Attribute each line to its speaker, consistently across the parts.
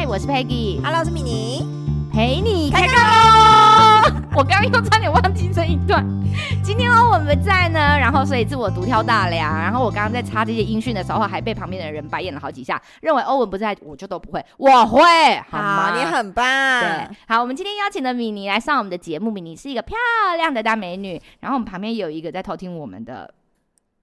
Speaker 1: 嗨，我是 Peggy，Hello，
Speaker 2: 我是米妮，
Speaker 1: 陪你开杠喽！我刚刚又差点忘记这一段。今天欧文不在呢，然后所以自我独挑大梁。然后我刚刚在插这些音讯的时候，还被旁边的人白眼了好几下，认为欧文不在，我就都不会，我会，好吗？
Speaker 2: 好，你很棒。
Speaker 1: 对，好，我们今天邀请的米妮来上我们的节目。米妮是一个漂亮的大美女，然后我们旁边有一个在偷听我们的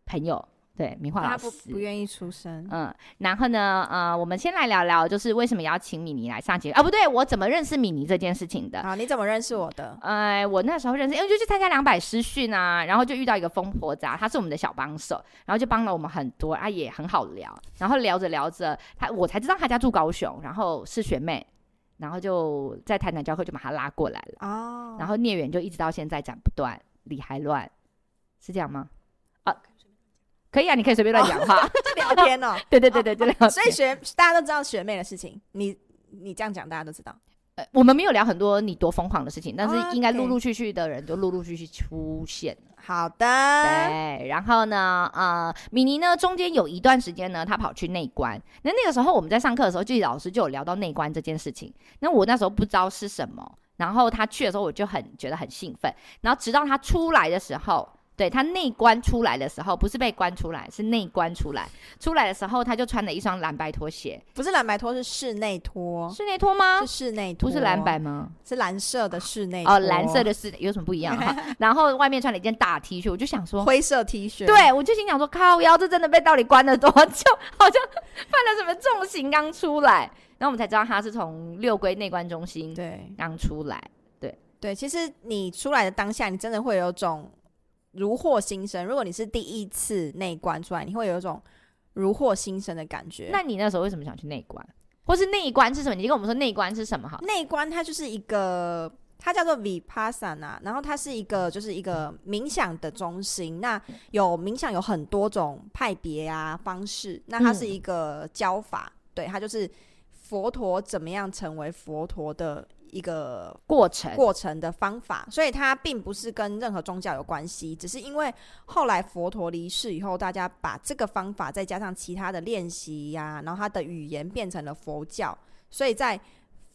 Speaker 1: 朋友。对，米华老师
Speaker 2: 他不不愿意出声。
Speaker 1: 嗯，然后呢，呃，我们先来聊聊，就是为什么要请米妮来上节目啊？不对，我怎么认识米妮这件事情的？
Speaker 2: 啊，你怎么认识我的？
Speaker 1: 呃，我那时候认识，因为就去参加两百师训啊，然后就遇到一个疯婆子，她是我们的小帮手，然后就帮了我们很多，啊，也很好聊。然后聊着聊着，她我才知道她家住高雄，然后是学妹，然后就在台南教课，就把他拉过来了。哦。然后孽缘就一直到现在斩不断，理还乱，是这样吗？可以啊，你可以随便乱讲话，
Speaker 2: 哦，就聊天哦。
Speaker 1: 对对对对，就聊天。
Speaker 2: 所以学大家都知道学妹的事情，你你这样讲大家都知道。
Speaker 1: 呃，我们没有聊很多你多疯狂的事情，但是应该陆陆续续的人就陆陆续续出现。
Speaker 2: 好的。
Speaker 1: 对，然后呢，呃，米妮呢，中间有一段时间呢，她跑去内观。那那个时候我们在上课的时候，就老师就有聊到内观这件事情。那我那时候不知道是什么，然后她去的时候，我就很觉得很兴奋。然后直到她出来的时候。对，他内观出来的时候，不是被关出来，是内观出来。出来的时候，他就穿了一双蓝白拖鞋，
Speaker 2: 不是蓝白拖，是室内拖。
Speaker 1: 室内拖吗？
Speaker 2: 是室内拖，
Speaker 1: 不是蓝白吗？
Speaker 2: 是蓝色的室内。
Speaker 1: 哦，蓝色的室内有什么不一样哈？然后外面穿了一件大 T 恤，我就想说
Speaker 2: 灰色 T 恤。
Speaker 1: 对，我就心想说，靠腰，这真的被到底关了多久？好像犯了什么重刑刚出来。然后我们才知道他是从六龟内观中心对刚出来。对
Speaker 2: 对，其实你出来的当下，你真的会有种。如获新生。如果你是第一次内观出来，你会有一种如获新生的感觉。
Speaker 1: 那你那时候为什么想去内观？或是内观是什么？你跟我们说内观是什么？哈，
Speaker 2: 内观它就是一个，它叫做 Vipassana，然后它是一个就是一个冥想的中心。那有冥想有很多种派别啊方式。那它是一个教法，嗯、对，它就是佛陀怎么样成为佛陀的。一个过程过程的方法，所以它并不是跟任何宗教有关系，只是因为后来佛陀离世以后，大家把这个方法再加上其他的练习呀，然后他的语言变成了佛教，所以在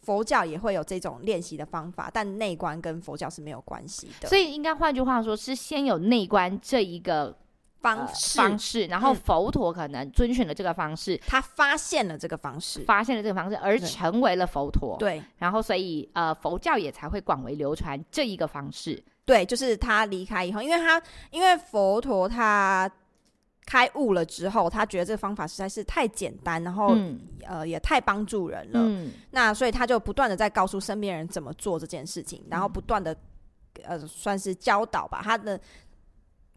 Speaker 2: 佛教也会有这种练习的方法，但内观跟佛教是没有关系的。
Speaker 1: 所以应该换句话说，是先有内观这一个。方式，呃、方式，然后佛陀可能遵循了这个方式，
Speaker 2: 嗯，他发现了这个方式，
Speaker 1: 发现了这个方式，而成为了佛陀。
Speaker 2: 对，
Speaker 1: 然后所以呃，佛教也才会广为流传这一个方式。
Speaker 2: 对，就是他离开以后，因为他因为佛陀他开悟了之后，他觉得这个方法实在是太简单，然后、嗯、呃也太帮助人了。嗯，那所以他就不断的在告诉身边人怎么做这件事情，然后不断的呃算是教导吧他的。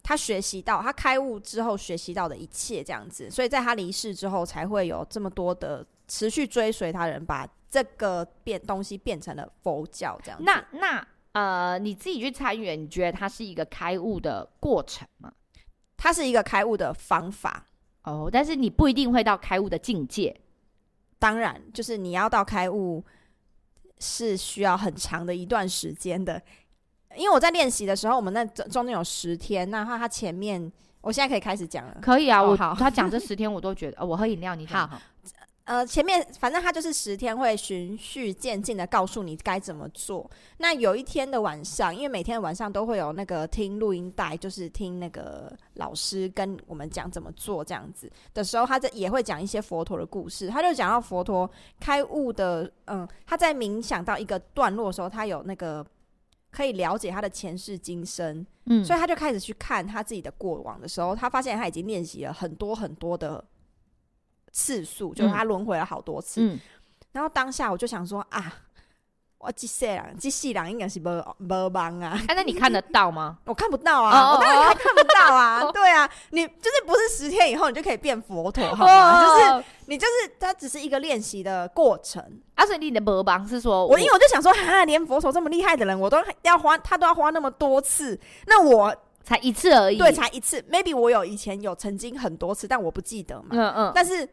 Speaker 2: 他学习到，他开悟之后学习到的一切这样子，所以在他离世之后，才会有这么多的持续追随他人，把这个变东西变成了佛教这样子。
Speaker 1: 那那呃，你自己去参与，你觉得它是一个开悟的过程吗？
Speaker 2: 它是一个开悟的方法
Speaker 1: 哦，但是你不一定会到开悟的境界。
Speaker 2: 当然，就是你要到开悟是需要很长的一段时间的。因为我在练习的时候，我们那中中间有十天，那他他前面，我现在可以开始讲了。
Speaker 1: 可以啊，哦、我好，他讲这十天我都觉得，哦、我喝饮料，你讲。
Speaker 2: 好，呃，前面反正他就是十天会循序渐进的告诉你该怎么做。那有一天的晚上，因为每天晚上都会有那个听录音带，就是听那个老师跟我们讲怎么做这样子的时候，他在也会讲一些佛陀的故事。他就讲到佛陀开悟的，嗯，他在冥想到一个段落的时候，他有那个。可以了解他的前世今生，嗯，所以他就开始去看他自己的过往的时候，他发现他已经练习了很多很多的次数，就是他轮回了好多次。嗯，然后当下我就想说啊，我这世人，这世人应该是没没忙啊。
Speaker 1: 哎那你看得到吗？
Speaker 2: 我看不到啊，我当然还看不到啊。对啊，你就是不是十天以后你就可以变佛陀，好吗？就是你就是它只是一个练习的过程。
Speaker 1: 阿水，你的魔棒是说，
Speaker 2: 我因为我就想说，哈，连佛陀这么厉害的人，我都要花，他都要花那么多次，那我
Speaker 1: 才一次而已，
Speaker 2: 对，才一次。Maybe 我有以前有曾经很多次，但我不记得嘛。嗯嗯。但是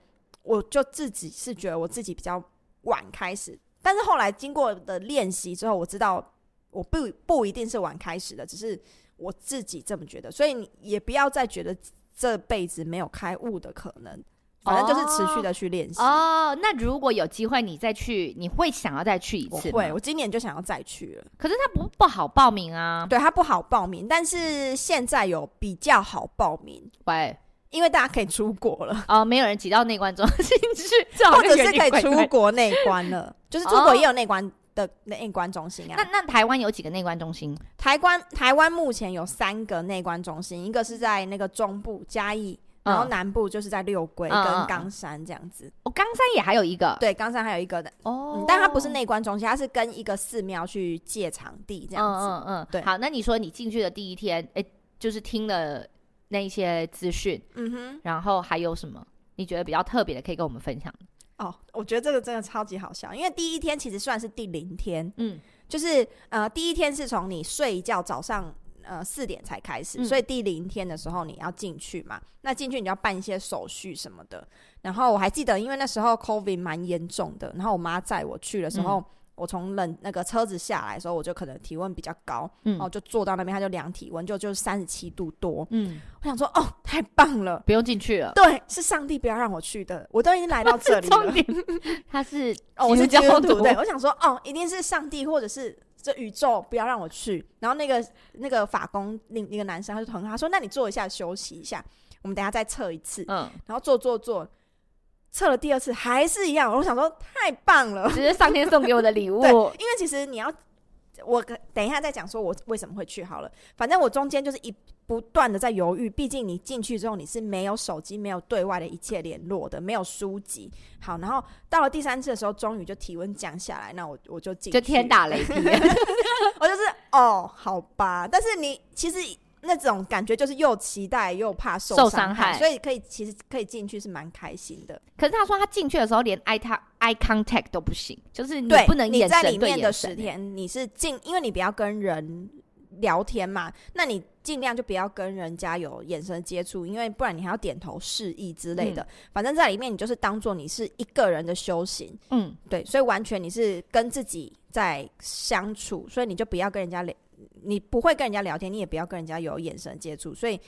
Speaker 2: 我就自己是觉得我自己比较晚开始，但是后来经过的练习之后，我知道我不不一定是晚开始的，只是我自己这么觉得。所以你也不要再觉得这辈子没有开悟的可能。反正就是持续的去练习。
Speaker 1: 哦，那如果有机会你再去，你会想要再去一次吗？
Speaker 2: 会，我今年就想要再去了。
Speaker 1: 可是它不不好报名啊。
Speaker 2: 对，它不好报名，但是现在有比较好报名。
Speaker 1: 喂，
Speaker 2: 因为大家可以出国了。
Speaker 1: 哦，没有人挤到内关中心去，
Speaker 2: 或者是可以出国内关了，就是出国也有内关。的内关中心啊，
Speaker 1: 那那台湾有几个内关中心？
Speaker 2: 台湾台湾目前有三个内关中心，一个是在那个中部嘉义，然后南部就是在六龟跟冈山这样子。
Speaker 1: 哦，冈山也还有一个，
Speaker 2: 对，冈山还有一个的哦、嗯，但它不是内关中心，它是跟一个寺庙去借场地这样子。嗯嗯，对。
Speaker 1: 好，那你说你进去的第一天，哎、欸，就是听了那一些资讯，嗯哼，然后还有什么你觉得比较特别的，可以跟我们分享？
Speaker 2: 哦，我觉得这个真的超级好笑，因为第一天其实算是第零天，嗯，就是呃第一天是从你睡一觉早上呃四点才开始，嗯，所以第零天的时候你要进去嘛，那进去你要办一些手续什么的，然后我还记得，因为那时候 COVID 蛮严重的，然后我妈载我去的时候。嗯我从冷那个车子下来的时候，我就可能体温比较高，嗯，然后就坐到那边，他就量体温，就就是三十七度多，嗯，我想说，哦，太棒了，
Speaker 1: 不用进去了，
Speaker 2: 对，是上帝不要让我去的，我都已经来到这里了。重点
Speaker 1: 他是
Speaker 2: 哦，我是基督徒，对，我想说，哦，一定是上帝或者是这宇宙不要让我去。然后那个那个法工那那个男生他就疼他说，那你坐一下休息一下，我们等下再测一次，嗯，然后坐坐坐。测了第二次还是一样，我想说太棒了，
Speaker 1: 只是上天送给我的礼物。
Speaker 2: 对，因为其实你要，我等一下再讲说我为什么会去好了。反正我中间就是一不断的在犹豫，毕竟你进去之后你是没有手机、没有对外的一切联络的，没有书籍。好，然后到了第三次的时候，终于就体温降下来，那我我就进去，
Speaker 1: 就天打雷劈，
Speaker 2: 我就是哦，好吧。但是你其实。那种感觉就是又期待又怕受伤害，所以可以其实可以进去是蛮开心的。
Speaker 1: 可是他说他进去的时候连 eye eye contact 都不行，就是你不能眼神对眼神。你在里面的十天你是进，因为你不要跟人聊天嘛，那你尽量就不要跟人家有眼神接触，因为不然你还要点头示意之类的。嗯、反正在里面你就是当做你是一个人的修行，嗯，对，所以完全你是跟自己在相处，所以你就不要跟人家聊。你不会跟人家聊天，你也不要跟人家有眼神接触，所以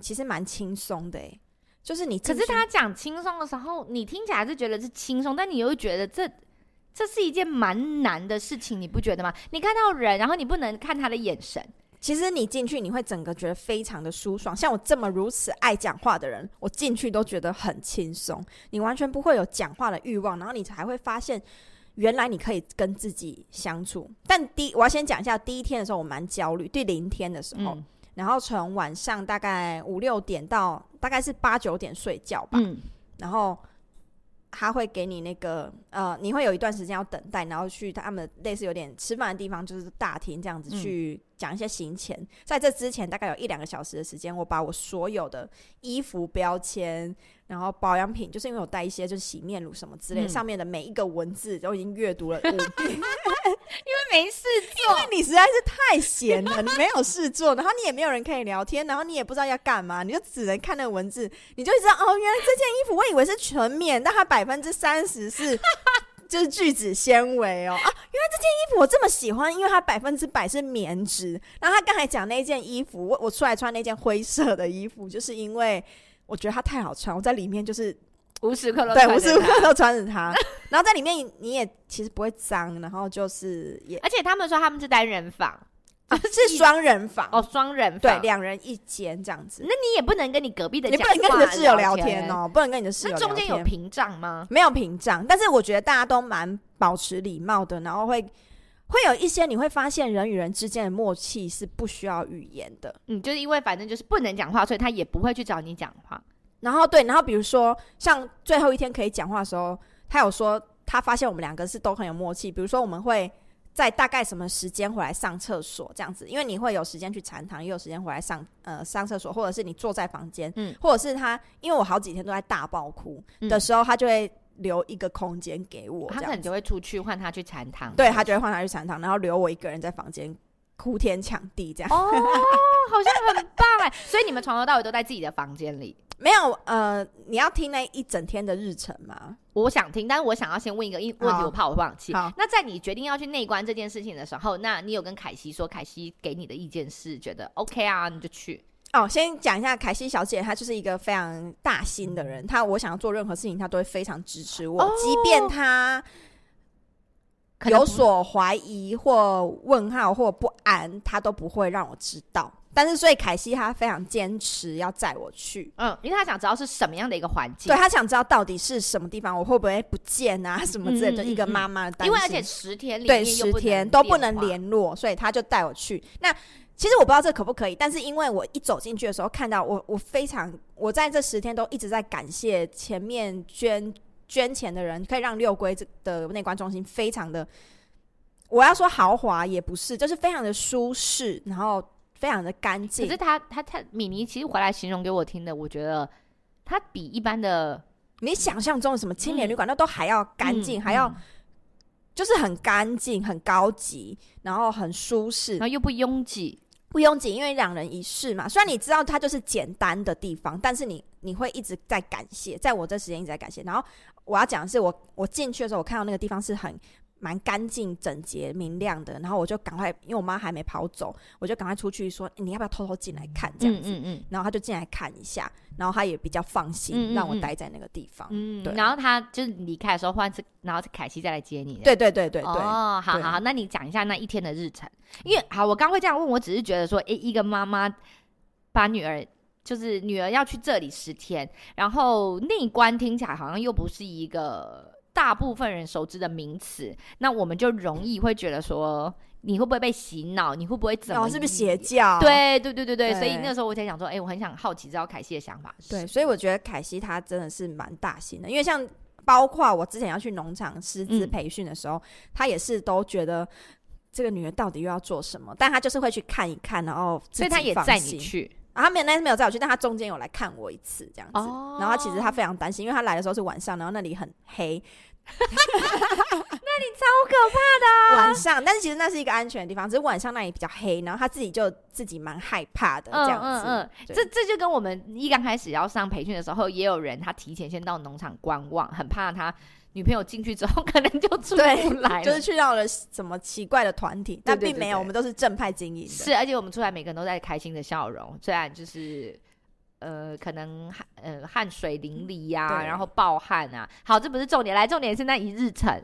Speaker 1: 其实蛮轻松的诶，就是你，可是他讲轻松的时候，你听起来是觉得是轻松，但你又觉得这这是一件蛮难的事情，你不觉得吗？你看到人，然后你不能看他的眼神，其实你进去你会整个觉得非常的舒爽。像我这么如此爱讲话的人，我进去都觉得很轻松，你完全不会有讲话的欲望，然后你才会发现。原来你可以跟自己相处，但第我要先讲一下，第一天的时候我蛮焦虑，第零天的时候，嗯、然后从晚上大概五六点到大概是八九点睡觉吧，嗯、然后他会给你那个呃，你会有一段时间要等待，然后去他们类似有点吃饭的地方，就是大厅这样子去讲一些行前，嗯、在这之前大概有一两个小时的时间，我把我所有的衣服标签。然后保养品，就是因为有带一些就是洗面乳什么之类、嗯，上面的每一个文字都已经阅读了五遍，因为没事做，因为你实在是太闲了，你没有事做，然后你也没有人可以聊天，然后你也不知道要干嘛，你就只能看那个文字，你就知道哦，原来这件衣服我以为是纯棉，但它百分之三十是就是聚酯纤维哦啊，原来这件衣服我这么喜欢，因为它百分之百是棉质。然后他刚才讲那件衣服，我我出来穿那件灰色的衣服，就是因为。我觉得它太好穿，我在里面就是无时刻都对无时无刻都穿着它，然后在里面你也其实不会脏，然后就是也，而且他们说他们是单人房，啊、是双人房哦，双人房对，两人一间这样子。那你也不能跟你隔壁的，你不能跟你的室友聊天哦，不能跟你的室友。那中间有屏障吗？没有屏障，但是我觉得大家都蛮保持礼貌的，然后会会有一些你会发现人与人之间的默契是不需要语言的，嗯，就是因为反正就是不能讲话，所以他也不会去找你讲话。然后对，然后比如说像最后一天可以讲话的时候，他有说他发现我们两个是都很有默契。比如说我们会在大概什么时间回来上厕所这样子，因为你会有时间去禅堂，也有时间回来上呃上厕所，或者是你坐在房间，嗯，或者是他因为我好几天都在大爆哭的时候，他就会。留一个空间给我，他可能就会出去换他去禅堂，对，他就会换他去禅堂，然后留我一个人在房间哭天抢地这样。哦，好像很棒哎！所以你们从头到尾都在自己的房间里？没有，呃，你要听那一整天的日程吗？我想听，但是我想要先问一个问题，我怕我忘记。好，那在你决定要去内观这件事情的时候，那你有跟凯西说，凯西给你的意见是觉得 OK 啊，你就去。
Speaker 2: 哦，先讲一下凯西小姐，她就是一个非常大心的人。她我想要做任何事情，她都会非常支持我，哦、即便她有所怀疑或问号或不安，她都不会让我知道。但是，所以凯西她非常坚持要载我去，
Speaker 1: 嗯，因为她想知道是什么样的一个环境，
Speaker 2: 对，她想知道到底是什么地方，我会不会不见啊，什么之类的。一个妈妈的担心，
Speaker 1: 因为而且十天里
Speaker 2: 对十天都不能联络，所以她就带我去。那。其实我不知道这可不可以，但是因为我一走进去的时候看到我，我非常，我在这十天都一直在感谢前面捐捐钱的人，可以让六龟这的内观中心非常的，我要说豪华也不是，就是非常的舒适，然后非常的干净。
Speaker 1: 可是他他他米妮其实回来形容给我听的，我觉得他比一般的
Speaker 2: 你想象中的什么青年旅馆那都还要干净，嗯、还要。就是很干净、很高级，然后很舒适，
Speaker 1: 然后又不拥挤，
Speaker 2: 不拥挤，因为两人一室嘛。虽然你知道它就是简单的地方，但是你你会一直在感谢，在我这时间一直在感谢。然后我要讲的是我，我进去的时候，我看到那个地方是很。蛮干净、整洁、明亮的，然后我就赶快，因为我妈还没跑走，我就赶快出去说：“欸、你要不要偷偷进来看？”这样子，嗯嗯嗯、然后他就进来看一下，然后他也比较放心，让我待在那个地方。嗯，对。
Speaker 1: 然后他就是离开的时候，换次，然后凯西再来接你。
Speaker 2: 对对对对对。
Speaker 1: 哦，好好好，那你讲一下那一天的日程。因为好，我刚会这样问，我只是觉得说，诶、欸，一个妈妈把女儿，就是女儿要去这里十天，然后内观听起来好像又不是一个。大部分人熟知的名词，那我们就容易会觉得说，你会不会被洗脑？你会不会怎么？
Speaker 2: 哦，是不是邪教？
Speaker 1: 对对对对对。对，所以那时候我才想说，哎、欸，我很想好奇知道凯西的想法。
Speaker 2: 对，所以我觉得凯西她真的是蛮大心的，因为像包括我之前要去农场师资培训的时候，她、嗯、也是都觉得这个女人到底又要做什么，但她就是会去看一看，然后
Speaker 1: 所以她也载你去。
Speaker 2: 啊，他没有，那天没有载我去，但他中间有来看我一次，这样子。哦、然后他其实他非常担心，因为他来的时候是晚上，然后那里很黑，
Speaker 1: 那里超可怕的、啊。
Speaker 2: 晚上，但是其实那是一个安全的地方，只是晚上那里比较黑，然后他自己就自己蛮害怕的这样子。嗯嗯，嗯
Speaker 1: 这这就跟我们一刚开始要上培训的时候，也有人他提前先到农场观望，很怕他。女朋友进去之后，可能就出不来，
Speaker 2: 就是去到了什么奇怪的团体，但并没有，我们都是正派经营的。
Speaker 1: 是，而且我们出来每个人都在开心的笑容，虽然就是呃，可能汗呃汗水淋漓呀、啊，然后暴汗啊。好，这不是重点，来，重点是那一日程。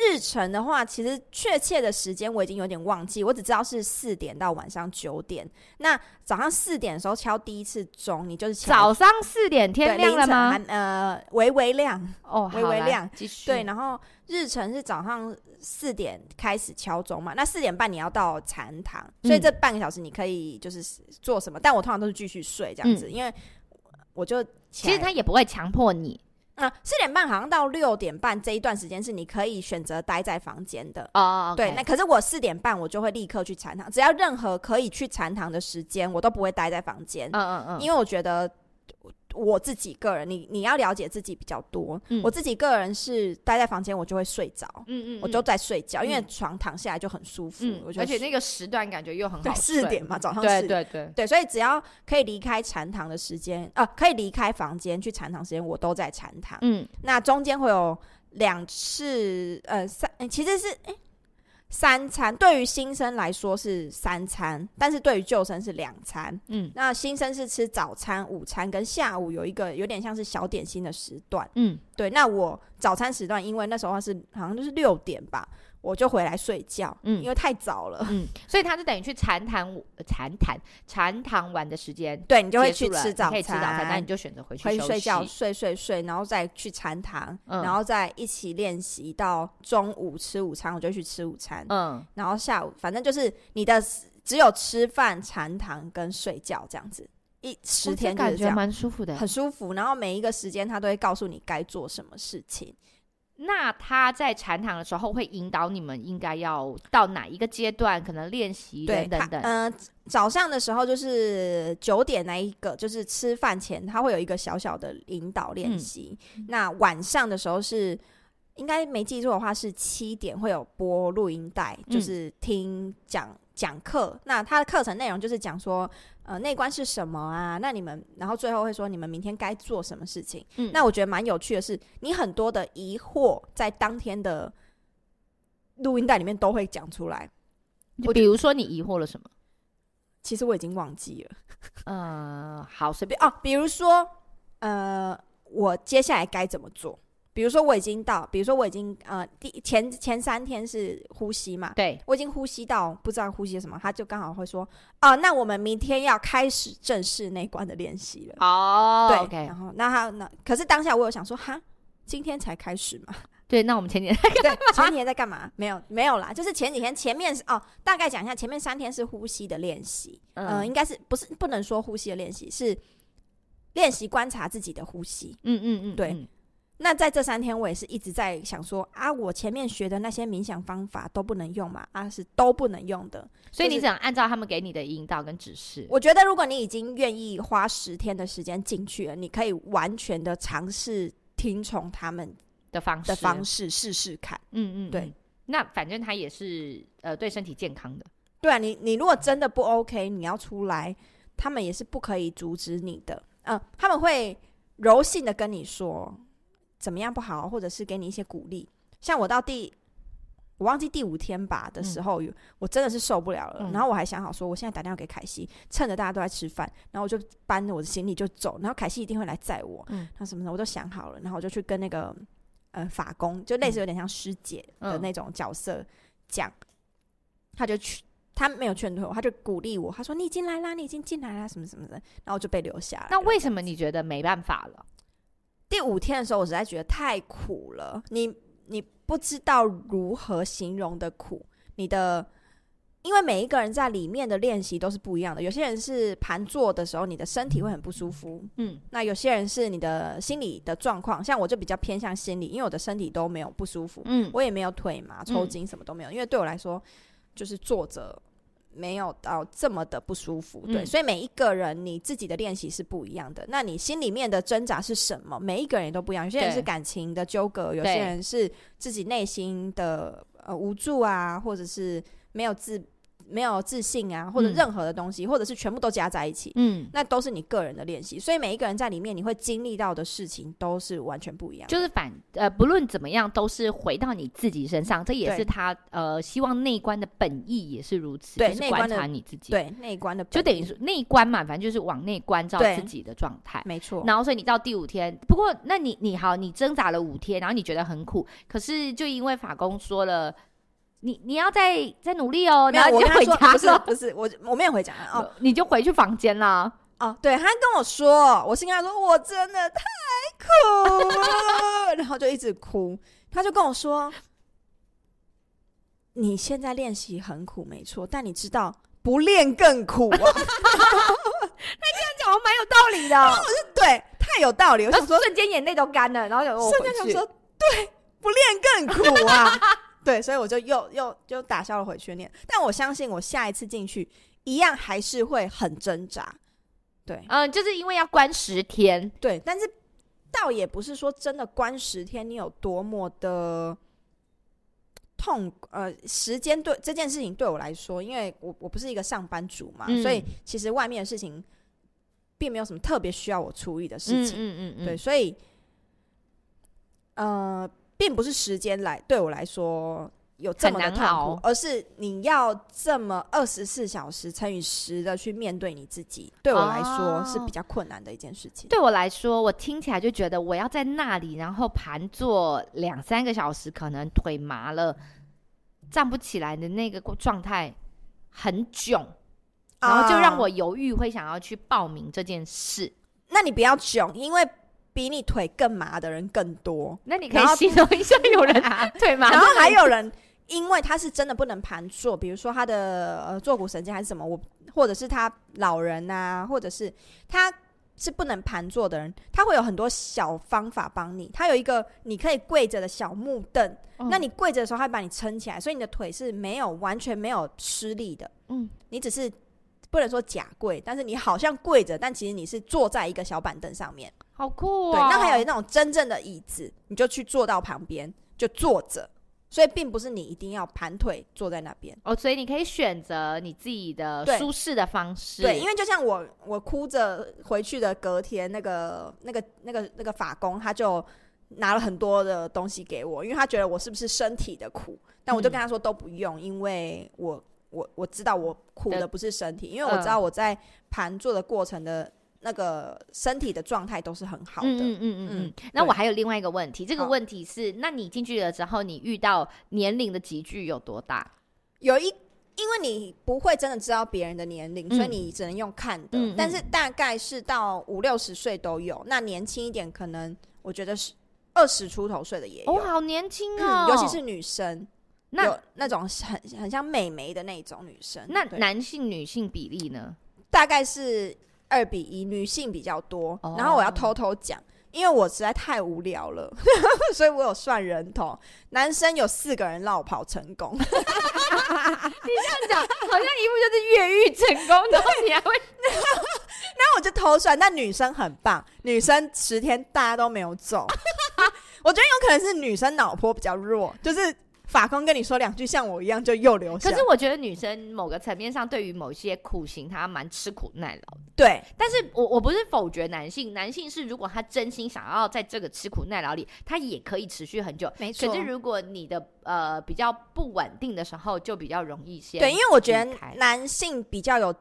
Speaker 2: 日程的话，其实确切的时间我已经有点忘记，我只知道是四点到晚上九点。那早上四点的时候敲第一次钟，你就是
Speaker 1: 早上四点天亮了吗？
Speaker 2: 呃，微微亮
Speaker 1: 哦，
Speaker 2: 微微亮。
Speaker 1: 继续。
Speaker 2: 对，然后日程是早上四点开始敲钟嘛？那四点半你要到禅堂，所以这半个小时你可以就是做什么？嗯、但我通常都是继续睡这样子，嗯、因为我就
Speaker 1: 其实他也不会强迫你。
Speaker 2: 啊，四点半好像到六点半这一段时间是你可以选择待在房间的
Speaker 1: 哦。Oh, okay.
Speaker 2: 对，那可是我四点半我就会立刻去禅堂，只要任何可以去禅堂的时间，我都不会待在房间。嗯嗯嗯，因为我觉得。我自己个人，你你要了解自己比较多。嗯、我自己个人是待在房间，我就会睡着。嗯，嗯嗯，我就在睡觉，因为床躺下来就很舒服。嗯、
Speaker 1: 而且那个时段感觉又很好。
Speaker 2: 四点嘛，早上。
Speaker 1: 对对对，
Speaker 2: 对，所以只要可以离开禅堂的时间，啊，可以离开房间去禅堂时间，我都在禅堂。嗯，那中间会有两次，呃，三，其实是哎。欸三餐对于新生来说是三餐，但是对于旧生是两餐。嗯，那新生是吃早餐、午餐跟下午有一个有点像是小点心的时段。嗯，对。那我早餐时段，因为那时候是好像就是六点吧。我就回来睡觉，嗯，因为太早了，嗯，
Speaker 1: 所以他是等于去禅堂、禅堂、禅堂玩的时间，
Speaker 2: 对，你就会去吃早餐，
Speaker 1: 可以吃早餐，那你就选择回去
Speaker 2: 睡觉，睡睡睡，然后再去禅堂，嗯、然后再一起练习到中午吃午餐，我就去吃午餐，嗯，然后下午反正就是你的只有吃饭、禅堂跟睡觉这样子，一十天就是这样，
Speaker 1: 感觉蛮舒服的，
Speaker 2: 很舒服。然后每一个时间他都会告诉你该做什么事情。
Speaker 1: 那他在禅堂的时候会引导你们应该要到哪一个阶段，可能练习等等等。
Speaker 2: 嗯、呃，早上的时候就是九点那一个，就是吃饭前他会有一个小小的引导练习。嗯、那晚上的时候是应该没记错的话是七点会有播录音带，就是听讲讲课。那他的课程内容就是讲说。呃，内观是什么啊？那你们，然后最后会说你们明天该做什么事情？嗯，那我觉得蛮有趣的是，你很多的疑惑在当天的录音带里面都会讲出来。
Speaker 1: 我比如说，你疑惑了什么？
Speaker 2: 其实我已经忘记了。
Speaker 1: 嗯，好，随便
Speaker 2: 哦，比如说，呃，我接下来该怎么做？比如说我已经到，比如说我已经呃第前前三天是呼吸嘛，
Speaker 1: 对，
Speaker 2: 我已经呼吸到不知道呼吸什么，他就刚好会说，哦，那我们明天要开始正式内观的练习了。
Speaker 1: 哦，对
Speaker 2: 然后那他那可是当下我有想说，哈，今天才开始嘛？
Speaker 1: 对，那我们前几天
Speaker 2: 对前几天在干嘛？没有没有啦，就是前几天前面是哦，大概讲一下，前面三天是呼吸的练习，嗯、呃，应该是不是不能说呼吸的练习，是练习观察自己的呼吸。
Speaker 1: 嗯嗯嗯，对。
Speaker 2: 嗯那在这三天，我也是一直在想说啊，我前面学的那些冥想方法都不能用嘛？啊，是都不能用的。
Speaker 1: 所以你只能按照他们给你的引导跟指示。
Speaker 2: 我觉得，如果你已经愿意花十天的时间进去了，你可以完全的尝试听从他们
Speaker 1: 的方式
Speaker 2: 的方式试试看。
Speaker 1: 嗯嗯，
Speaker 2: 对
Speaker 1: 嗯。那反正他也是呃对身体健康的。
Speaker 2: 对啊，你你如果真的不 OK，你要出来，他们也是不可以阻止你的。嗯、呃，他们会柔性的跟你说。怎么样不好，或者是给你一些鼓励。像我到第，我忘记第五天吧的时候，嗯、我真的是受不了了。嗯、然后我还想好说，我现在打电话给凯西，趁着大家都在吃饭，然后我就搬着我的行李就走。然后凯西一定会来载我。嗯，他什么的我都想好了。然后我就去跟那个呃法工，就类似有点像师姐的那种角色讲。嗯、他就去，他没有劝退我，他就鼓励我。他说：“你已经来啦，你已经进来啦，什么什么的。”然后我就被留下了。
Speaker 1: 那为什么你觉得没办法了？
Speaker 2: 第五天的时候，我实在觉得太苦了。你你不知道如何形容的苦。你的，因为每一个人在里面的练习都是不一样的。有些人是盘坐的时候，你的身体会很不舒服。嗯，那有些人是你的心理的状况，像我就比较偏向心理，因为我的身体都没有不舒服。嗯，我也没有腿麻、抽筋什么都没有。因为对我来说，就是坐着。没有到这么的不舒服，对，嗯、所以每一个人你自己的练习是不一样的。那你心里面的挣扎是什么？每一个人也都不一样。有些人是感情的纠葛，有些人是自己内心的呃无助啊，或者是没有自。没有自信啊，或者任何的东西，嗯、或者是全部都加在一起，嗯，那都是你个人的练习。所以每一个人在里面，你会经历到的事情都是完全不一样。
Speaker 1: 就是反呃，不论怎么样，都是回到你自己身上。这也是他呃，希望内观的本意也是如此，
Speaker 2: 对，
Speaker 1: 就是观察你自己。
Speaker 2: 对，内观的
Speaker 1: 就等于说内观嘛，反正就是往内观照自己的状态，
Speaker 2: 没错。
Speaker 1: 然后所以你到第五天，不过那你你好，你挣扎了五天，然后你觉得很苦，可是就因为法公说了。你你要再再努力哦，然后你就回家
Speaker 2: 不是不是我我没有回家哦，
Speaker 1: 你就回去房间啦。
Speaker 2: 哦，对，他跟我说，我是跟他说我真的太苦了，然后就一直哭。他就跟我说，你现在练习很苦没错，但你知道不练更苦啊。他
Speaker 1: 这样讲我蛮有道理的，
Speaker 2: 我是对，太有道理。我想说
Speaker 1: 瞬间眼泪都干了，然后就
Speaker 2: 瞬间想说对，不练更苦啊。对，所以我就又又就打消了回去念，但我相信我下一次进去一样还是会很挣扎。对，
Speaker 1: 嗯，就是因为要关十天，
Speaker 2: 对，但是倒也不是说真的关十天你有多么的痛。呃，时间对这件事情对我来说，因为我我不是一个上班族嘛，嗯、所以其实外面的事情并没有什么特别需要我处理的事情。嗯嗯嗯，嗯嗯对，所以呃。并不是时间来对我来说有这么的痛苦，而是你要这么二十四小时乘以十的去面对你自己，对我来说是比较困难的一件事情。
Speaker 1: 对我来说，我听起来就觉得我要在那里，然后盘坐两三个小时，可能腿麻了，站不起来的那个状态很囧，然后就让我犹豫会想要去报名这件事。
Speaker 2: 那你不要囧，因为。比你腿更麻的人更多，
Speaker 1: 那你可以形容一下有人 腿麻，
Speaker 2: 然后还有人因为他是真的不能盘坐，比如说他的呃坐骨神经还是什么，我或者是他老人啊，或者是他是不能盘坐的人，他会有很多小方法帮你。他有一个你可以跪着的小木凳，嗯、那你跪着的时候，他会把你撑起来，所以你的腿是没有完全没有施力的。嗯，你只是不能说假跪，但是你好像跪着，但其实你是坐在一个小板凳上面。
Speaker 1: 好酷哦！
Speaker 2: 对，那还有那种真正的椅子，你就去坐到旁边就坐着，所以并不是你一定要盘腿坐在那边
Speaker 1: 哦，所以你可以选择你自己的舒适的方式。
Speaker 2: 对，对，因为就像我，我哭着回去的隔天，那个、那个、那个、那个法工他就拿了很多的东西给我，因为他觉得我是不是身体的苦，但我就跟他说都不用，嗯、因为我我我知道我苦的不是身体，因为我知道我在盘坐的过程的那个身体的状态都是很好的。嗯
Speaker 1: 嗯嗯嗯嗯。那我还有另外一个问题，这个问题是，那你进去了之后，你遇到年龄的集聚有多大？
Speaker 2: 有一，因为你不会真的知道别人的年龄，所以你只能用看的。嗯、但是大概是到五六十岁都有，那年轻一点，可能我觉得是二十出头岁的也有。
Speaker 1: 哦，好年轻哦、嗯，
Speaker 2: 尤其是女生。那有那种很很像美眉的那种女生，
Speaker 1: 那男性女性比例呢？
Speaker 2: 大概是二比一，女性比较多。Oh. 然后我要偷偷讲，因为我实在太无聊了，所以我有算人头，男生有四个人落跑成功。你这
Speaker 1: 样讲，好像一副就是越狱成功，然后你还会，
Speaker 2: 然后我就偷算。那女生很棒，女生十天大家都没有走，我觉得有可能是女生脑波比较弱，就是。法官跟你说两句像我一样就又留下。
Speaker 1: 可是我觉得女生某个层面上对于某些苦行她蛮吃苦耐劳。
Speaker 2: 对，
Speaker 1: 但是我我不是否决男性，男性是如果他真心想要在这个吃苦耐劳里，他也可以持续很久。
Speaker 2: 没错。
Speaker 1: 可是如果你的呃比较不稳定的时候，就比较容易些。
Speaker 2: 对，因为我觉得男性比较有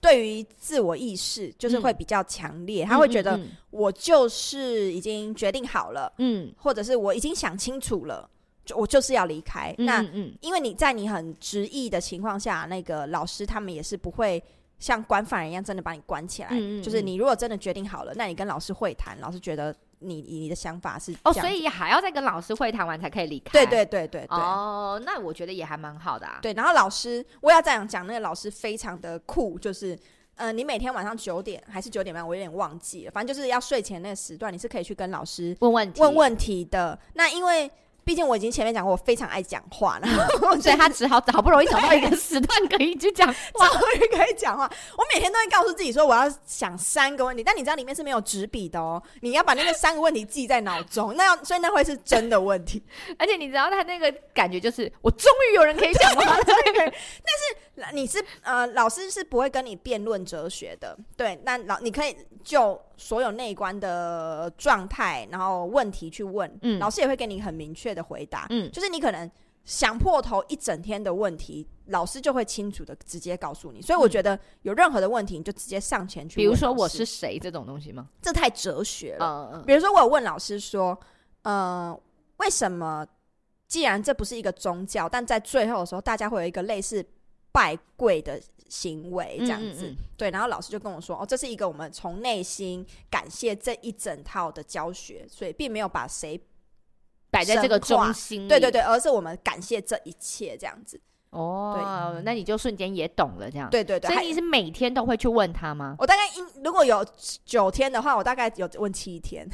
Speaker 2: 对于自我意识，就是会比较强烈，嗯、他会觉得我就是已经决定好了，嗯，或者是我已经想清楚了。我就是要离开。嗯嗯，那因为你在你很执意的情况下，那个老师他们也是不会像关犯人一样真的把你关起来。嗯嗯，就是你如果真的决定好了，那你跟老师会谈，老师觉得你你的想法是
Speaker 1: 哦，所以还要再跟老师会谈完才可以离开。
Speaker 2: 对对对对对。
Speaker 1: 哦，那我觉得也还蛮好的啊。
Speaker 2: 对，然后老师我要这样讲，那个老师非常的酷，就是呃，你每天晚上九点还是九点半，我有点忘记了，反正就是要睡前那个时段，你是可以去跟老师
Speaker 1: 问问题
Speaker 2: 问问题的。那因为。毕竟我已经前面讲过，我非常爱讲话，然后
Speaker 1: 所以他只好好不容易找到一个时段可以去讲话，
Speaker 2: 终于可以讲话。我每天都会告诉自己说，我要想三个问题，但你知道里面是没有纸笔的哦，你要把那个三个问题记在脑中，那要所以那会是真的问题。
Speaker 1: 而且你知道他那个感觉就是，我终于有人可以讲话了。但
Speaker 2: 是你是呃，老师是不会跟你辩论哲学的，对，那老你可以就所有内观的状态，然后问题去问，嗯，老师也会给你很明确的。回答，嗯，就是你可能想破头一整天的问题，老师就会清楚的直接告诉你。所以我觉得有任何的问题，你就直接上前去问。
Speaker 1: 比如说我是谁这种东西吗？
Speaker 2: 这太哲学了。嗯，比如说我有问老师说，呃，为什么既然这不是一个宗教，但在最后的时候，大家会有一个类似拜跪的行为这样子？对，然后老师就跟我说，哦，这是一个我们从内心感谢这一整套的教学，所以并没有把谁。
Speaker 1: 摆在这个中心，
Speaker 2: 对对对，而是我们感谢这一切这样子。
Speaker 1: 哦，对，那你就瞬间也懂了这样。
Speaker 2: 对对对，
Speaker 1: 所以你是每天都会去问他吗？
Speaker 2: 我大概一如果有九天的话，我大概有问七天。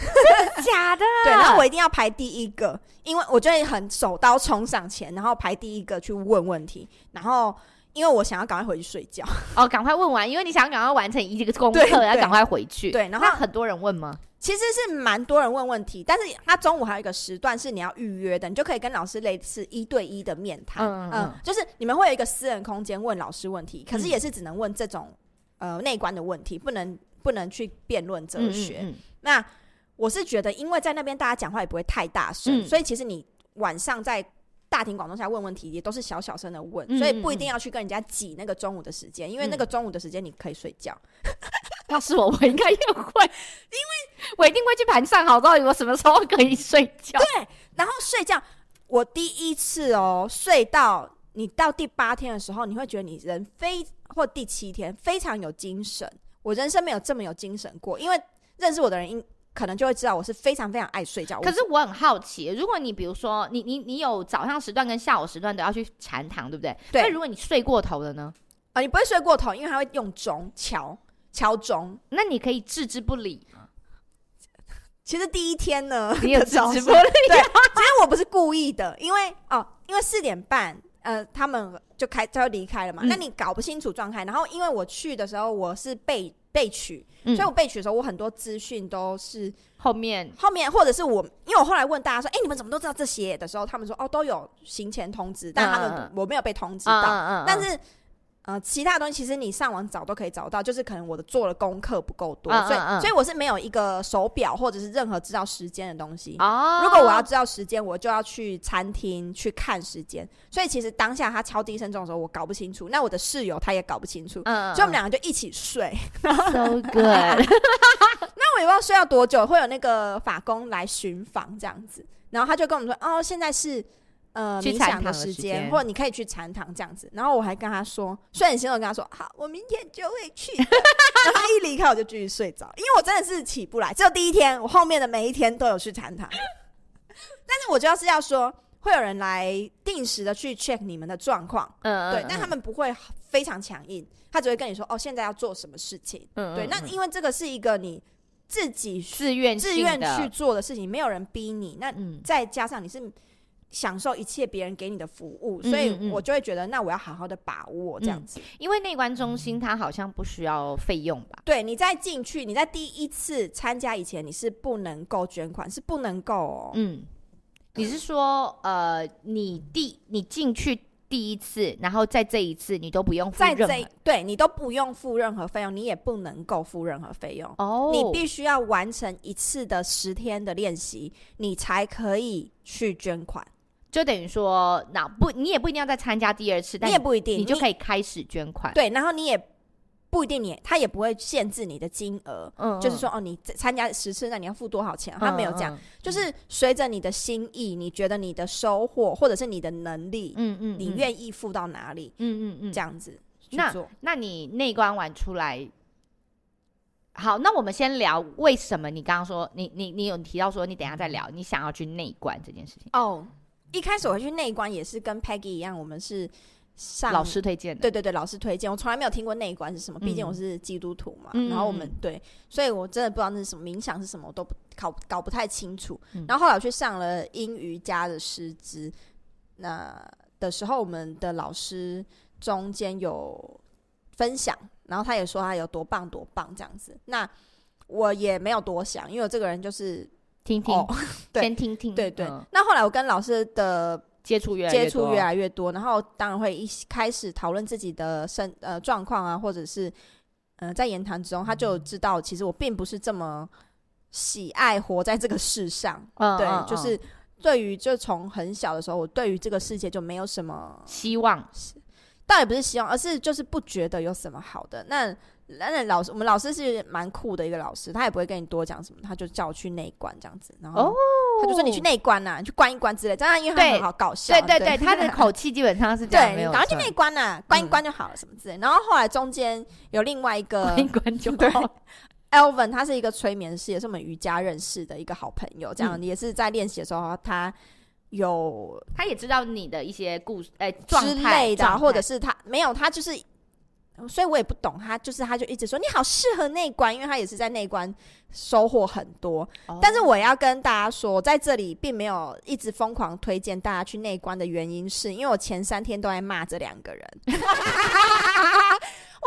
Speaker 1: 假的？
Speaker 2: 对，然后我一定要排第一个，因为我就会很手刀冲上前，然后排第一个去问问题，然后因为我想要赶快回去睡觉。
Speaker 1: 哦，赶快问完，因为你想要赶快完成一个功课，要赶快回去。
Speaker 2: 对，然后
Speaker 1: 很多人问吗？
Speaker 2: 其实是蛮多人问问题，但是他中午还有一个时段是你要预约的，你就可以跟老师类似一对一的面谈，嗯，嗯，就是你们会有一个私人空间问老师问题，可是也是只能问这种呃内观的问题，不能不能去辩论哲学。那我是觉得，因为在那边大家讲话也不会太大声，嗯，所以其实你晚上在大庭广众下问问题也都是小小声的问，所以不一定要去跟人家挤那个中午的时间，因为那个中午的时间你可以睡觉。
Speaker 1: 要是我，我应该也会，因为我一定会去盘算好到底我什么时候可以睡觉。
Speaker 2: 对，然后睡觉，我第一次哦睡到你到第八天的时候，你会觉得你人非或第七天非常有精神。我人生没有这么有精神过，因为认识我的人应可能就会知道我是非常非常爱睡觉。
Speaker 1: 可是我很好奇，如果你比如说你你你有早上时段跟下午时段都要去禅堂，对不对？
Speaker 2: 对。
Speaker 1: 那如果你睡过头了呢？
Speaker 2: 啊，你不会睡过头，因为他会用钟敲。敲钟，
Speaker 1: 那你可以置之不理吗？
Speaker 2: 其实第一天呢，
Speaker 1: 你有置之不理？对，
Speaker 2: 其实我不是故意的，因为哦，因为四点半，呃，他们就开就要离开了嘛。那、嗯、你搞不清楚状态，然后因为我去的时候我是备备取，嗯、所以我被取的时候我很多资讯都是
Speaker 1: 后面。
Speaker 2: 后面，或者是我，因为我后来问大家说，哎、欸，你们怎么都知道这些？的时候，他们说哦，都有行前通知，但他们、嗯、我没有被通知到，但是。呃，其他东西其实你上网找都可以找到，就是可能我的做的功课不够多，
Speaker 1: 嗯嗯嗯，
Speaker 2: 所以所以我是没有一个手表或者是任何知道时间的东西。
Speaker 1: 哦，
Speaker 2: 如果我要知道时间，我就要去餐厅去看时间。所以其实当下他敲第一声钟的时候，我搞不清楚。那我的室友他也搞不清楚，
Speaker 1: 嗯，
Speaker 2: 所以我们两个就一起睡。
Speaker 1: So good。
Speaker 2: 那我也不知道睡要多久，会有那个法工来巡访这样子，然后他就跟我们说：“哦，现在是。”呃，冥想的时间，或者你可以去禅堂这样子。然后我还跟他说，睡眼惺忪跟他说，好，我明天就会去。然后他一离开，我就继续睡着，因为我真的是起不来。只有第一天，我后面的每一天都有去禅堂。但是我主要是要说，会有人来定时的去 check 你们的状况，嗯，对，但他们不会非常强硬，他只会跟你说，哦，现在要做什么事情，嗯，对。那因为这个是一个你自己
Speaker 1: 自愿
Speaker 2: 自愿去做的事情，没有人逼你。那再加上你是。享受一切别人给你的服务，所以我就会觉得，那我要好好的把握这样子。
Speaker 1: 嗯、因为内观中心它好像不需要费用吧？
Speaker 2: 对，你在进去，你在第一次参加以前，你是不能够捐款，是不能够哦。
Speaker 1: 嗯，你是说，呃，你第你进去第一次，然后在这一次你都不用付任何，在这
Speaker 2: 对你都不用付任何费用，你也不能够付任何费用
Speaker 1: 哦。
Speaker 2: 你必须要完成一次的十天的练习，你才可以去捐款。
Speaker 1: 就等于说，那不，你也不一定要再参加第二次，但你，
Speaker 2: 你也不一定，
Speaker 1: 你就可以开始捐款。
Speaker 2: 对，然后你也不一定你，你他也不会限制你的金额，嗯，嗯，就是说，哦，你参加十次，那你要付多少钱？他没有讲，就是随着你的心意，你觉得你的收获或者是你的能力，嗯嗯，嗯，你愿意付到哪里？嗯嗯嗯，这样子。
Speaker 1: 那那你内观完出来，好，那我们先聊为什么你刚刚说你你你有提到说你等下再聊，你想要去内观这件事情
Speaker 2: 哦。一开始我去内观也是跟 Peggy 一样，我们是上
Speaker 1: 老师推荐的。
Speaker 2: 对对对，老师推荐。我从来没有听过内观是什么，毕竟我是基督徒嘛。嗯、然后我们对，所以我真的不知道那是什么冥想是什么，我都不搞搞不太清楚。嗯、然后后来我去上了英瑜伽的师资，那的时候我们的老师中间有分享，然后他也说他有多棒多棒这样子。那我也没有多想，因为我这个人就是。
Speaker 1: 听听，哦、先
Speaker 2: 听听。对对。那后来我跟老师的
Speaker 1: 接触越
Speaker 2: 接触越来越多，然后当然会一开始讨论自己的身呃状况啊，或者是嗯、呃、在言谈之中，他就知道其实我并不是这么喜爱活在这个世上。嗯，对，嗯、就是对于就从很小的时候，我对于这个世界就没有什么
Speaker 1: 希望，
Speaker 2: 倒也不是希望，而是就是不觉得有什么好的那。那老师，我们老师是蛮酷的一个老师，他也不会跟你多讲什么，他就叫我去内观这样子，然后他就说你去内观呐，你去观一观之类，这样因为他很好搞笑，
Speaker 1: 对对对，对，他的 口气基本上是这样，
Speaker 2: 对，赶快去内观呐、啊，观一观就好了、嗯、什么之类。然后后来中间有另外一个
Speaker 1: 观一观就 好
Speaker 2: Elvin，他是一个催眠师，也是我们瑜伽认识的一个好朋友，这样、嗯、也是在练习的时候，他有
Speaker 1: 他也知道你的一些故事，哎、欸，
Speaker 2: 之类的，或者是他没有，他就是。所以我也不懂他，就是他就一直说你好适合内观，因为他也是在内观收获很多。Oh. 但是我要跟大家说，在这里并没有一直疯狂推荐大家去内观的原因，是因为我前三天都在骂这两个人。我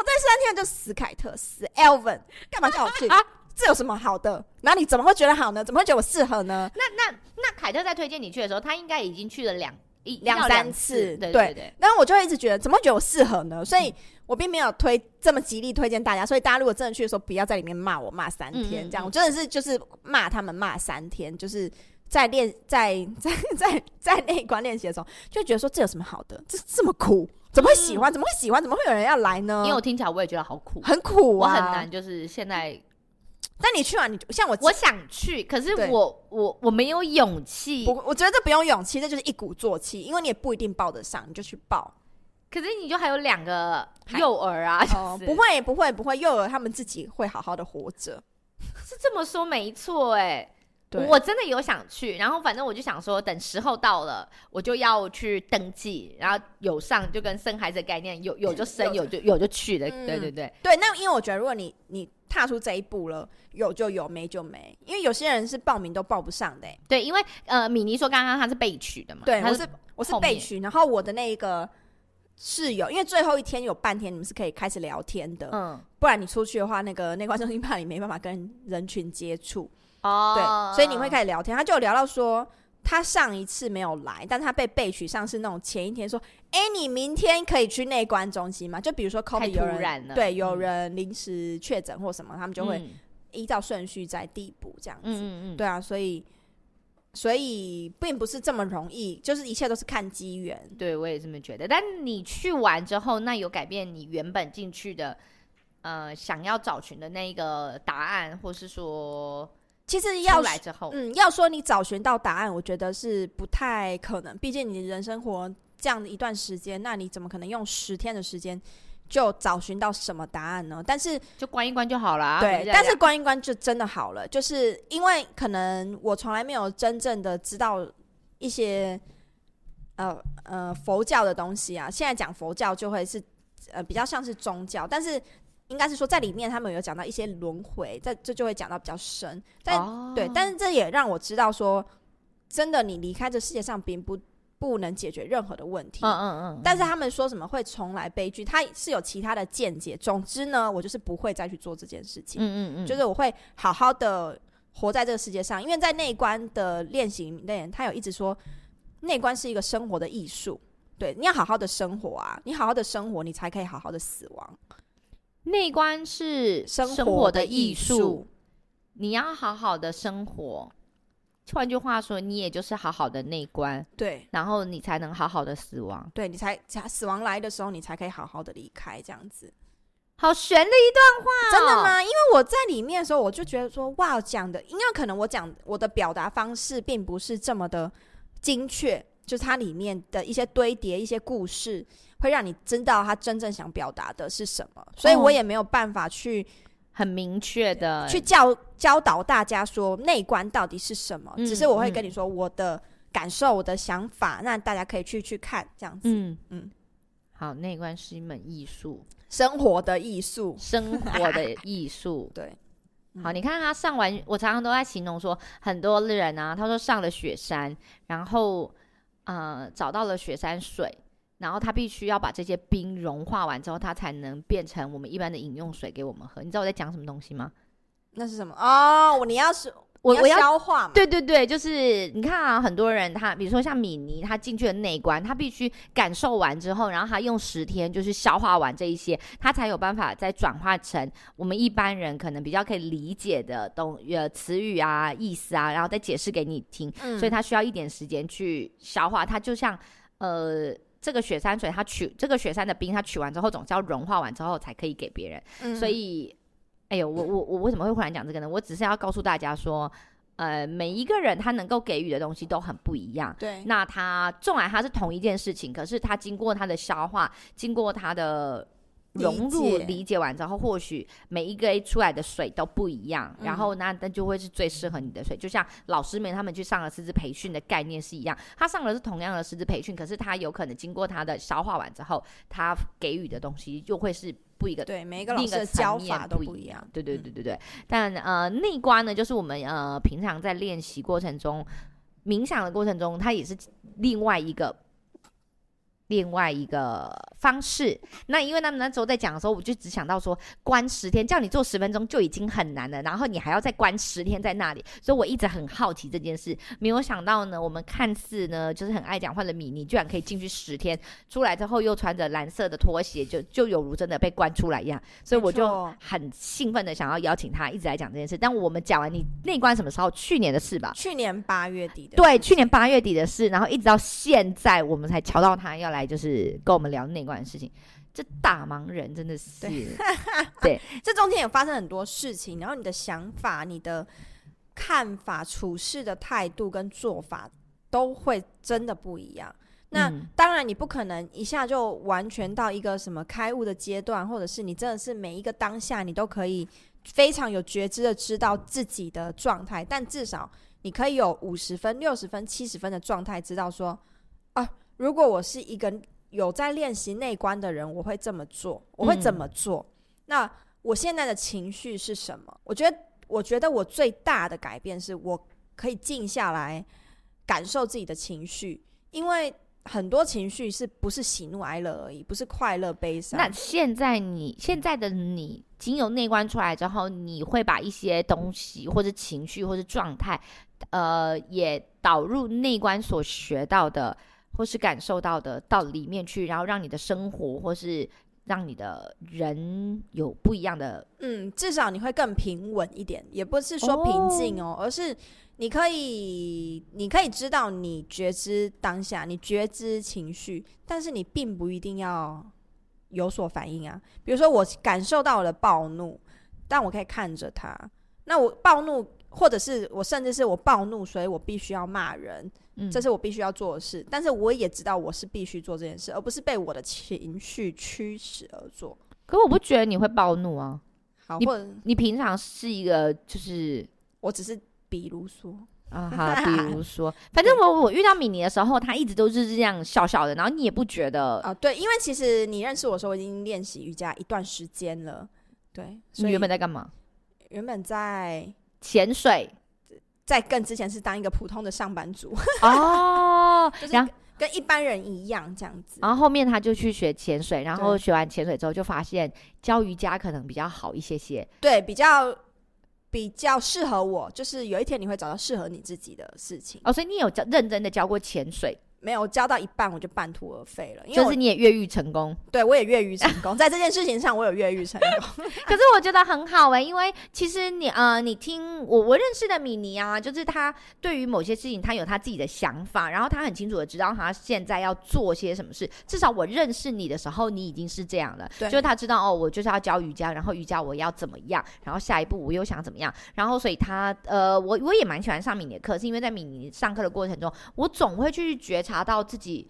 Speaker 2: 这三天就死凯特，死 Alvin，干嘛叫我去？啊这有什么好的？那你怎么会觉得好呢？怎么会觉得我适合呢？
Speaker 1: 那那那凯特在推荐你去的时候，他应该已经去了两。
Speaker 2: 两三次，
Speaker 1: 对对对，
Speaker 2: 然后我就会一直觉得，怎么会觉得我适合呢？所以我并没有推这么极力推荐大家。所以大家如果真的去的时候，不要在里面骂我，骂三天这样。我真的是就是骂他们骂三天，就是在练在在在在内观练习的时候，就觉得说这有什么好的？这这么苦，怎么会喜欢？怎么会喜欢？怎么会有人要来呢？
Speaker 1: 因为我听起来我也觉得好苦，
Speaker 2: 很苦啊，
Speaker 1: 我很难，就是现在。
Speaker 2: 但你去完，你就像我，
Speaker 1: 我想去，可是我我我没有勇气。
Speaker 2: 我我觉得这不用勇气，这就是一鼓作气，因为你也不一定报得上，你就去报。
Speaker 1: 可是你就还有两个幼儿啊，
Speaker 2: 哦、不会不会不会，幼儿他们自己会好好的活着，
Speaker 1: 是这么说没错哎。对，我真的有想去，然后反正我就想说，等时候到了，我就要去登记，然后有上就跟生孩子的概念，有有就生，有就有就去的，嗯、对对对。
Speaker 2: 对，那因为我觉得，如果你你。踏出这一步了，有就有，没就没。因为有些人是报名都报不上的、欸。
Speaker 1: 对，因为呃，米妮说刚刚她是被取的嘛。
Speaker 2: 对，
Speaker 1: 是
Speaker 2: 我是我是被取，然后我的那个室友，因为最后一天有半天，你们是可以开始聊天的。嗯，不然你出去的话，那个 内观中心怕你没办法跟人群接触。哦，对，所以你会开始聊天。他就有聊到说。他上一次没有来，但他被备取上是那种前一天说，哎、欸，你明天可以去内观中心吗？就比如说 COVID 有人对有人临时确诊或什么，他们就会依照顺序在递补这样子。嗯嗯嗯，对啊，所以所以并不是这么容易，就是一切都是看机缘。
Speaker 1: 对，我也这么觉得。但你去完之后，那有改变你原本进去的呃想要找寻的那个答案，或是说？
Speaker 2: 其实要来之后，嗯，要说你找寻到答案，我觉得是不太可能。毕竟你人生活这样的一段时间，那你怎么可能用十天的时间就找寻到什么答案呢？但是
Speaker 1: 就关一关就好了。
Speaker 2: 对，但是关一关就真的好了，就是因为可能我从来没有真正的知道一些呃呃佛教的东西啊。现在讲佛教就会是呃比较像是宗教，但是。应该是说，在里面他们有讲到一些轮回，在这就会讲到比较深。但、哦、对，但是这也让我知道说，真的，你离开这世界上，并不不能解决任何的问题。嗯嗯嗯。但是他们说什么会重来悲剧，他是有其他的见解。总之呢，我就是不会再去做这件事情。嗯嗯嗯。就是我会好好的活在这个世界上，因为在内观的练习里面，他有一直说，内观是一个生活的艺术。对，你要好好的生活啊，你好好的生活，你才可以好好的死亡。
Speaker 1: 内观是生活的艺术，你要好好的生活。换句话说，你也就是好好的内观，
Speaker 2: 对，
Speaker 1: 然后你才能好好的死亡，
Speaker 2: 对，你才才死亡来的时候，你才可以好好的离开，这样子。
Speaker 1: 好悬的一段话哦，
Speaker 2: 真的吗？因为我在里面的时候，我就觉得说，哇，讲的，因为可能我讲我的表达方式并不是这么的精确，就是它里面的一些堆叠一些故事。会让你知道他真正想表达的是什么，所以我也没有办法去
Speaker 1: 很明确的
Speaker 2: 去教教导大家说内观到底是什么，只是我会跟你说我的感受、我的想法，那大家可以去去看这样子。嗯。嗯，
Speaker 1: 好，内观是一门艺术，
Speaker 2: 生活的艺术，
Speaker 1: 生活的艺术。
Speaker 2: 对，
Speaker 1: 好，你看他上完，我常常都在形容说，很多人啊，他说上了雪山，然后呃找到了雪山水。然后它必须要把这些冰融化完之后，它才能变成我们一般的饮用水给我们喝。你知道我在讲什么东西吗？
Speaker 2: 那是什么？哦，你要是我我要消化嘛？
Speaker 1: 对对对，就是你看啊，很多人他比如说像米妮，他进去的内关，他必须感受完之后，然后他用十天就是消化完这一些，他才有办法再转化成我们一般人可能比较可以理解的东呃词语啊、意思啊，然后再解释给你听。嗯，所以他需要一点时间去消化。他就像呃。这个雪山水，它取这个雪山的冰，它取完之后，总是要融化完之后才可以给别人。嗯、所以，哎呦，我我我为什么会忽然讲这个呢？我只是要告诉大家说，呃，每一个人他能够给予的东西都很不一样。
Speaker 2: 对，
Speaker 1: 那他纵然他是同一件事情，可是他经过他的消化，经过他的。融入理解完之后，或许每一个 A 出来的水都不一样，嗯、然后那那就会是最适合你的水。就像老师们他们去上了师资培训的概念是一样，他上的是同样的师资培训，可是他有可能经过他的消化完之后，他给予的东西就会是不一个。
Speaker 2: 对，每一个老师的教法都不一样。
Speaker 1: 对对对对对。嗯、但呃，内观呢，就是我们呃平常在练习过程中、冥想的过程中，它也是另外一个。另外一个方式，那因为他们那时候在讲的时候，我就只想到说，关十天，叫你做十分钟就已经很难了，然后你还要再关十天在那里，所以我一直很好奇这件事，没有想到呢，我们看似呢就是很爱讲话的米妮，居然可以进去十天，出来之后又穿着蓝色的拖鞋，就就有如真的被关出来一样，所以我就很兴奋的想要邀请他一直来讲这件事。但我们讲完你那关什么时候？去年的事吧？
Speaker 2: 去年八月底的。
Speaker 1: 对，去年八月底的事，然后一直到现在，我们才瞧到他要来。就是跟我们聊内观的事情，这大忙人真的是对，对
Speaker 2: 这中间有发生很多事情，然后你的想法、你的看法、处事的态度跟做法都会真的不一样。那、嗯、当然，你不可能一下就完全到一个什么开悟的阶段，或者是你真的是每一个当下你都可以非常有觉知的知道自己的状态，但至少你可以有五十分、六十分、七十分的状态，知道说啊。如果我是一个有在练习内观的人，我会这么做，我会怎么做？嗯、那我现在的情绪是什么？我觉得，我觉得我最大的改变是我可以静下来感受自己的情绪，因为很多情绪是不是喜怒哀乐而已，不是快乐悲伤。
Speaker 1: 那现在你现在的你，经由内观出来之后，你会把一些东西或者情绪或者状态呃，也导入内观所学到的或是感受到的到里面去，然后让你的生活或是让你的人有不一样的，
Speaker 2: 嗯，至少你会更平稳一点，也不是说平静哦，哦，而是你可以，你可以知道你觉知当下，你觉知情绪，但是你并不一定要有所反应啊。比如说，我感受到了暴怒，但我可以看着他，那我暴怒。或者是我甚至是我暴怒，所以我必须要骂人，嗯，这是我必须要做的事。但是我也知道我是必须做这件事，而不是被我的情绪驱使而做。
Speaker 1: 可我不觉得你会暴怒啊，
Speaker 2: 好，
Speaker 1: 你
Speaker 2: 或
Speaker 1: 你平常是一个就是
Speaker 2: 我只是比如说
Speaker 1: 啊，好，比如 说，反正我我遇到米妮的时候，她一直都是这样笑笑的，然后你也不觉得
Speaker 2: 啊？对，因为其实你认识我的时候，我已经练习瑜伽一段时间了。对，
Speaker 1: 所以你原本在干嘛？
Speaker 2: 原本在。
Speaker 1: 潜水，
Speaker 2: 在更之前是当一个普通的上班族
Speaker 1: 哦，
Speaker 2: 就是跟一般人一样这样子。
Speaker 1: 然后后面他就去学潜水，然后学完潜水之后就发现教瑜伽可能比较好一些些，
Speaker 2: 对，比较比较适合我。就是有一天你会找到适合你自己的事情
Speaker 1: 哦。所以你有教认真的教过潜水？
Speaker 2: 没有教到一半我就半途而废了，因
Speaker 1: 为就是你也越狱成功，
Speaker 2: 对我也越狱成功，在这件事情上我有越狱成功。
Speaker 1: 可是我觉得很好哎、欸，因为其实你呃，你听我我认识的米妮啊，就是他对于某些事情他有他自己的想法，然后他很清楚的知道他现在要做些什么事。至少我认识你的时候，你已经是这样了，对，就是他知道哦，我就是要教瑜伽，然后瑜伽我要怎么样，然后下一步我又想怎么样，然后所以他呃，我我也蛮喜欢上米妮的课，是因为在米妮上课的过程中，我总会去觉察到自己。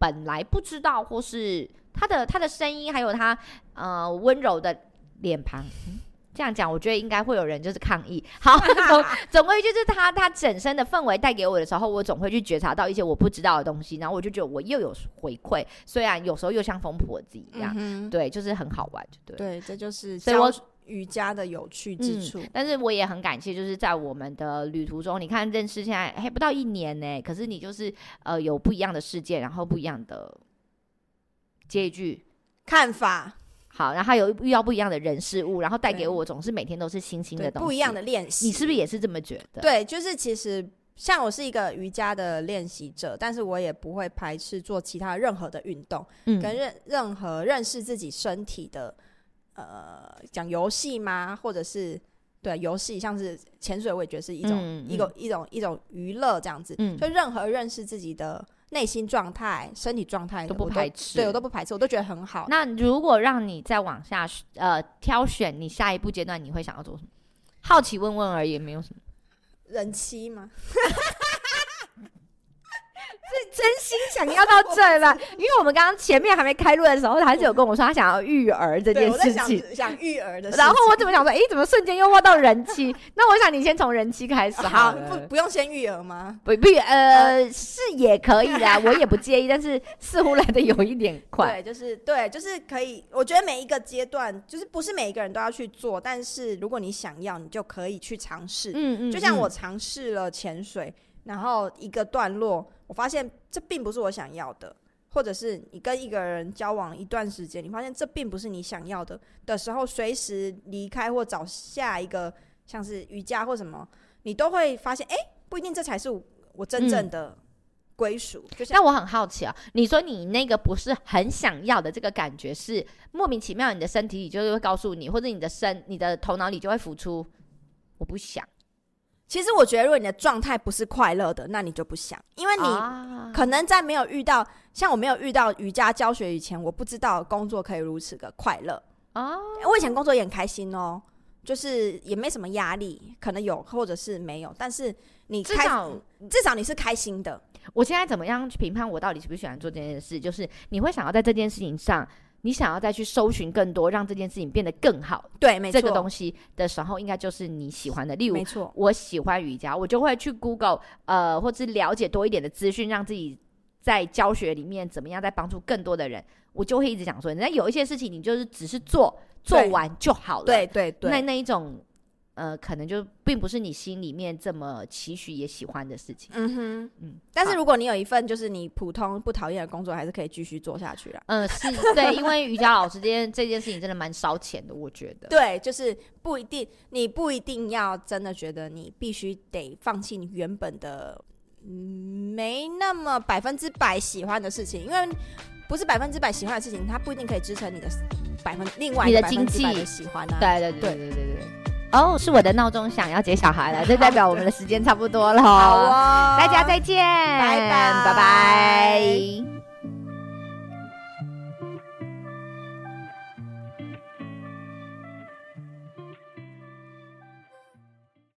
Speaker 1: 本来不知道，或是他的他的声音，还有他呃温柔的脸庞，嗯，这样讲，我觉得应该会有人就是抗议。好，总总归就是他他整身的氛围带给我的时候，我总会去觉察到一些我不知道的东西，然后我就觉得我又有回馈，虽然有时候又像疯婆子一样，嗯，对，就是很好玩，就对，
Speaker 2: 对，这就是，所以我。瑜伽的有趣之处，嗯，
Speaker 1: 但是我也很感谢，就是在我们的旅途中，你看认识现在还不到一年呢，可是你就是呃有不一样的世界，然后不一样的接一句。
Speaker 2: 看法，
Speaker 1: 好，然后有遇到不一样的人事物，然后带给我总是每天都是新新的东西，
Speaker 2: 不一样的练习，
Speaker 1: 你是不是也是这么觉得？
Speaker 2: 对，就是其实像我是一个瑜伽的练习者，但是我也不会排斥做其他任何的运动，嗯，跟任任何认识自己身体的。呃，讲游戏吗？或者是对游戏，像是潜水，我也觉得是一种、嗯、一个一种一种娱乐这样子。嗯，就任何认识自己的内心状态、身体状态
Speaker 1: 都不排斥，
Speaker 2: 对我都不排斥，我都觉得很好。
Speaker 1: 那如果让你再往下呃挑选，你下一步阶段你会想要做什么？好奇问问而已，没有什么。
Speaker 2: 人妻吗？
Speaker 1: 是真心想要到这了，因为我们刚刚前面还没开录的时候，他还是有跟我说他想要育儿这件事情，
Speaker 2: 想育儿的。
Speaker 1: 然后我怎么想说，哎，怎么瞬间又挖到人妻？那我想你先从人妻开始好，
Speaker 2: 好，不不用先育儿吗？
Speaker 1: 不不，呃，是也可以的，我也不介意，但是似乎来的有一点快。
Speaker 2: 对，就是对，就是可以。我觉得每一个阶段，就是不是每一个人都要去做，但是如果你想要，你就可以去尝试。嗯嗯，就像我尝试了潜水，然后一个段落。我发现这并不是我想要的，或者是你跟一个人交往一段时间，你发现这并不是你想要的的时候，随时离开或找下一个，像是瑜伽或什么，你都会发现，哎，不一定这才是我真正的归属。
Speaker 1: 那我很好奇啊，你说你那个不是很想要的这个感觉，是莫名其妙，你的身体里就会告诉你，或者你的身、你的头脑里就会浮出，我不想。
Speaker 2: 其实我觉得，如果你的状态不是快乐的，那你就不想，因为你可能在没有遇到，像我没有遇到瑜伽教学以前，我不知道工作可以如此的快乐啊。我以前工作也很开心哦，就是也没什么压力，可能有或者是没有，但是你开，至少至少你是开心的。
Speaker 1: 我现在怎么样去评判我到底喜不喜欢做这件事？就是你会想要在这件事情上。你想要再去搜寻更多，让这件事情变得更好，
Speaker 2: 对，没错，
Speaker 1: 这个东西的时候，应该就是你喜欢的。例如，
Speaker 2: 没错，
Speaker 1: 我喜欢瑜伽，我就会去 Google，呃，或是了解多一点的资讯，让自己在教学里面怎么样，再帮助更多的人。我就会一直讲说，人家有一些事情，你就是只是做做完就好了，
Speaker 2: 对对对，
Speaker 1: 那那一种。呃，可能就并不是你心里面这么期许也喜欢的事情。
Speaker 2: 嗯哼，
Speaker 1: 嗯。
Speaker 2: 但是如果你有一份就是你普通不讨厌的工作，还是可以继续做下去啦。
Speaker 1: 嗯，是对，因为瑜伽老师这件这件事情真的蛮烧钱的，我觉得。
Speaker 2: 对，就是不一定，你不一定要真的觉得你必须得放弃你原本的。嗯，没那么百分之百喜欢的事情，因为不是百分之百喜欢的事情，它不一定可以支撑你的百分另外一个百分之百的喜欢啊。
Speaker 1: 对对对对对对对。哦，是我的闹钟响，要接小孩了，这代表我们的时间差不多了。
Speaker 2: 好哦，
Speaker 1: 大家再见，
Speaker 2: 拜拜，
Speaker 1: 拜拜。